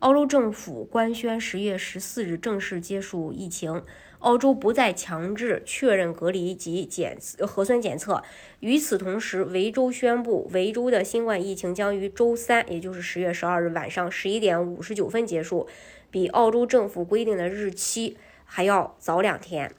澳洲政府官宣，十月十四日正式结束疫情，澳洲不再强制确认隔离及检核酸检测。与此同时，维州宣布，维州的新冠疫情将于周三，也就是十月十二日晚上十一点五十九分结束，比澳洲政府规定的日期还要早两天。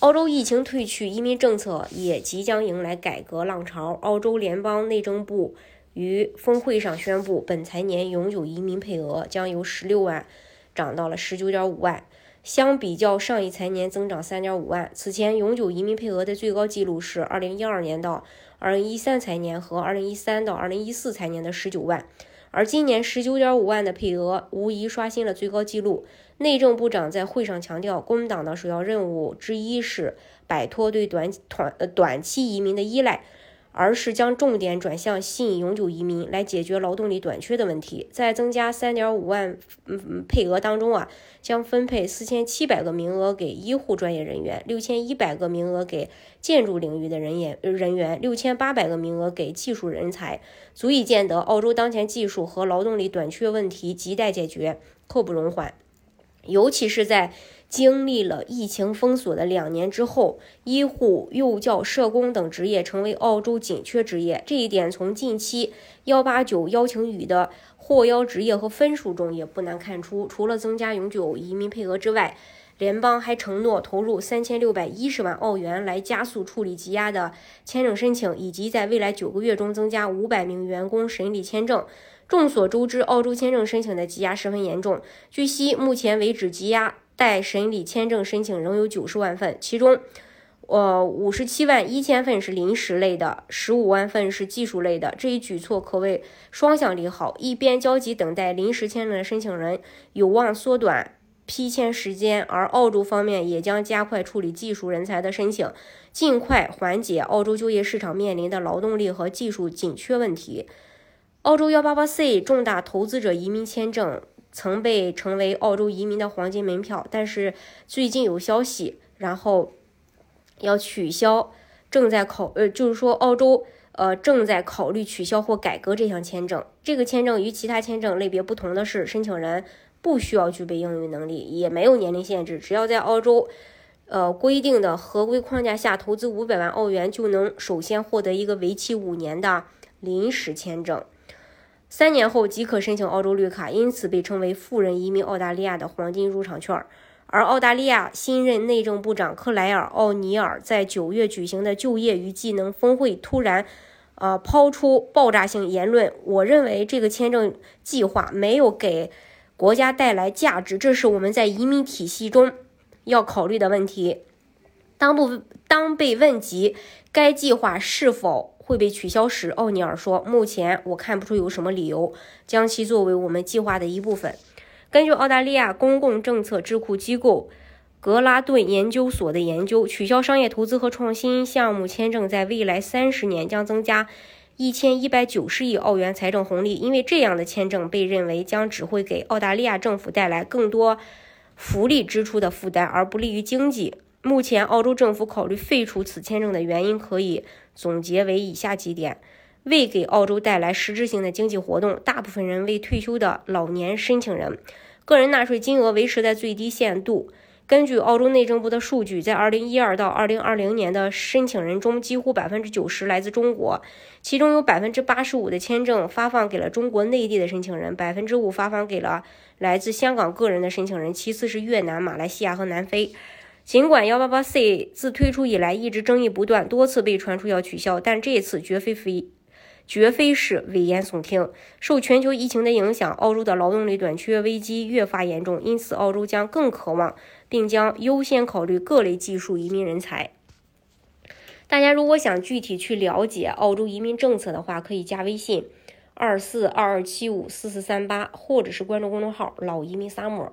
澳洲疫情退去，移民政策也即将迎来改革浪潮。澳洲联邦内政部。于峰会上宣布，本财年永久移民配额将由十六万涨到了十九点五万，相比较上一财年增长三点五万。此前永久移民配额的最高纪录是二零一二年到二零一三财年和二零一三到二零一四财年的十九万，而今年十九点五万的配额无疑刷新了最高纪录。内政部长在会上强调，工党的首要任务之一是摆脱对短短呃短期移民的依赖。而是将重点转向吸引永久移民来解决劳动力短缺的问题。在增加三点五万嗯配额当中啊，将分配四千七百个名额给医护专业人员，六千一百个名额给建筑领域的人员人员，六千八百个名额给技术人才，足以见得澳洲当前技术和劳动力短缺问题亟待解决，刻不容缓。尤其是在经历了疫情封锁的两年之后，医护、幼教、社工等职业成为澳洲紧缺职业。这一点从近期幺八九邀请语的获邀职业和分数中也不难看出。除了增加永久移民配额之外，联邦还承诺投入三千六百一十万澳元来加速处理积压的签证申请，以及在未来九个月中增加五百名员工审理签证。众所周知，澳洲签证申请的积压十分严重。据悉，目前为止积压。待审理签证申请仍有九十万份，其中，呃，五十七万一千份是临时类的，十五万份是技术类的。这一举措可谓双向利好：一边焦急等待临时签证的申请人有望缩短批签时间，而澳洲方面也将加快处理技术人才的申请，尽快缓解澳洲就业市场面临的劳动力和技术紧缺问题。澳洲幺八八 C 重大投资者移民签证。曾被称为澳洲移民的黄金门票，但是最近有消息，然后要取消，正在考，呃，就是说澳洲，呃，正在考虑取消或改革这项签证。这个签证与其他签证类别不同的是，申请人不需要具备英语能力，也没有年龄限制，只要在澳洲，呃，规定的合规框架下投资五百万澳元，就能首先获得一个为期五年的临时签证。三年后即可申请澳洲绿卡，因此被称为富人移民澳大利亚的黄金入场券。而澳大利亚新任内政部长克莱尔·奥尼尔在九月举行的就业与技能峰会突然，呃，抛出爆炸性言论。我认为这个签证计划没有给国家带来价值，这是我们在移民体系中要考虑的问题。当不当被问及该计划是否？会被取消时，奥尼尔说：“目前我看不出有什么理由将其作为我们计划的一部分。”根据澳大利亚公共政策智库机构格拉顿研究所的研究，取消商业投资和创新项目签证在未来三十年将增加一千一百九十亿澳元财政红利，因为这样的签证被认为将只会给澳大利亚政府带来更多福利支出的负担，而不利于经济。目前，澳洲政府考虑废除此签证的原因可以总结为以下几点：未给澳洲带来实质性的经济活动；大部分人为退休的老年申请人；个人纳税金额维持在最低限度。根据澳洲内政部的数据，在2012到2020年的申请人中，几乎百分之九十来自中国，其中有百分之八十五的签证发放给了中国内地的申请人，百分之五发放给了来自香港个人的申请人，其次是越南、马来西亚和南非。尽管幺八八 C 自推出以来一直争议不断，多次被传出要取消，但这次绝非非绝非是危言耸听。受全球疫情的影响，澳洲的劳动力短缺危机越发严重，因此澳洲将更渴望并将优先考虑各类技术移民人才。大家如果想具体去了解澳洲移民政策的话，可以加微信二四二二七五四四三八，或者是关注公众号“老移民 summer”。